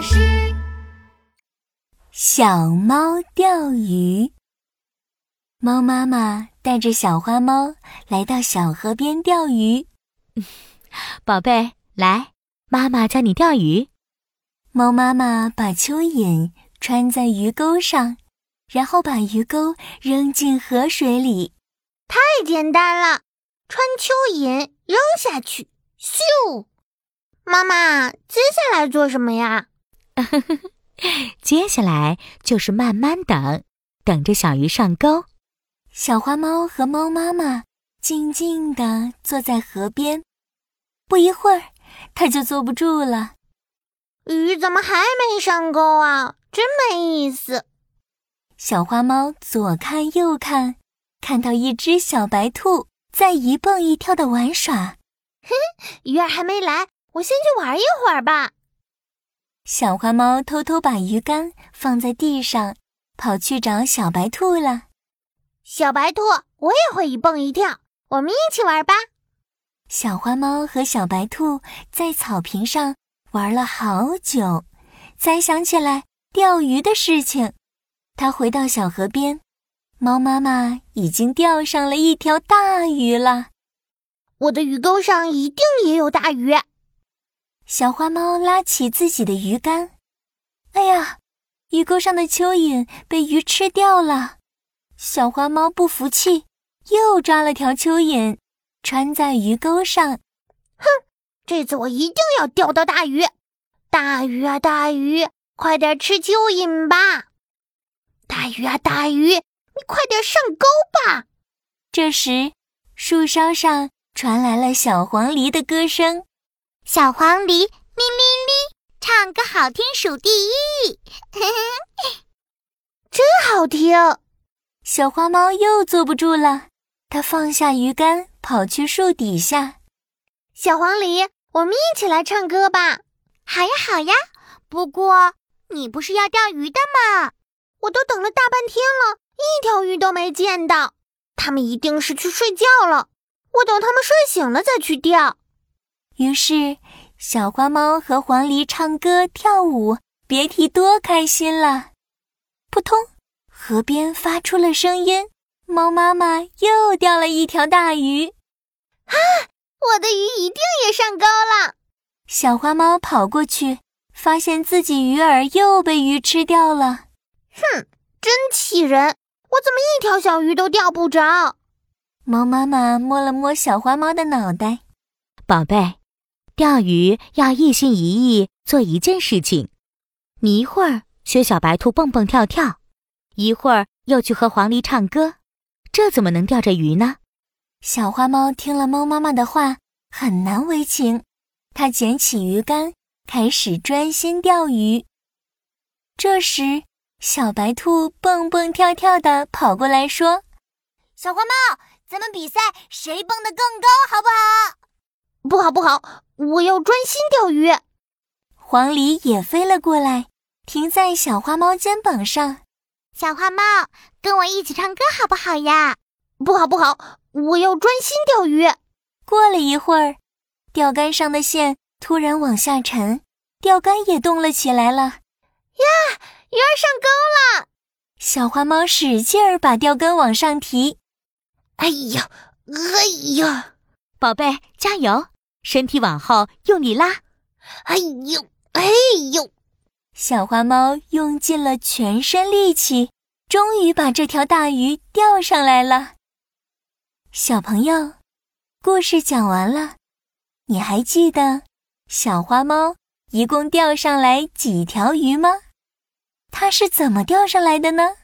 巴士。小猫钓鱼。猫妈妈带着小花猫来到小河边钓鱼。宝贝，来，妈妈教你钓鱼。猫妈妈把蚯蚓穿在鱼钩上，然后把鱼钩扔进河水里。太简单了，穿蚯蚓扔下去，咻！妈妈，接下来做什么呀？接下来就是慢慢等，等着小鱼上钩。小花猫和猫妈妈静静地坐在河边。不一会儿，它就坐不住了。鱼怎么还没上钩啊？真没意思。小花猫左看右看，看到一只小白兔在一蹦一跳的玩耍。哼，鱼儿还没来，我先去玩一会儿吧。小花猫偷偷把鱼竿放在地上，跑去找小白兔了。小白兔，我也会一蹦一跳，我们一起玩吧。小花猫和小白兔在草坪上玩了好久，才想起来钓鱼的事情。它回到小河边，猫妈妈已经钓上了一条大鱼了。我的鱼钩上一定也有大鱼。小花猫拉起自己的鱼竿，哎呀，鱼钩上的蚯蚓被鱼吃掉了。小花猫不服气，又抓了条蚯蚓，穿在鱼钩上。哼，这次我一定要钓到大鱼！大鱼啊，大鱼，快点吃蚯蚓吧！大鱼啊，大鱼，你快点上钩吧！这时，树梢上传来了小黄鹂的歌声：“小黄鹂，咪咪咪，唱歌好听数第一，真好听。”小花猫又坐不住了，它放下鱼竿，跑去树底下。小黄鹂，我们一起来唱歌吧！好呀，好呀。不过你不是要钓鱼的吗？我都等了大半天了，一条鱼都没见到。它们一定是去睡觉了。我等它们睡醒了再去钓。于是，小花猫和黄鹂唱歌跳舞，别提多开心了。扑通。河边发出了声音，猫妈妈又钓了一条大鱼。啊，我的鱼一定也上钩了！小花猫跑过去，发现自己鱼饵又被鱼吃掉了。哼，真气人！我怎么一条小鱼都钓不着？猫妈妈摸了摸小花猫的脑袋，宝贝，钓鱼要一心一意做一件事情。你一会儿学小白兔蹦蹦跳跳。一会儿又去和黄鹂唱歌，这怎么能钓着鱼呢？小花猫听了猫妈妈的话，很难为情。它捡起鱼竿，开始专心钓鱼。这时，小白兔蹦蹦跳跳的跑过来，说：“小花猫，咱们比赛谁蹦得更高，好不好？”“不好，不好，我要专心钓鱼。”黄鹂也飞了过来，停在小花猫肩膀上。小花猫，跟我一起唱歌好不好呀？不好不好，我要专心钓鱼。过了一会儿，钓竿上的线突然往下沉，钓竿也动了起来了。呀，鱼儿上钩了！小花猫使劲儿把钓竿往上提。哎呀，哎呀，宝贝，加油！身体往后用力拉。哎呦，哎呦！小花猫用尽了全身力气，终于把这条大鱼钓上来了。小朋友，故事讲完了，你还记得小花猫一共钓上来几条鱼吗？它是怎么钓上来的呢？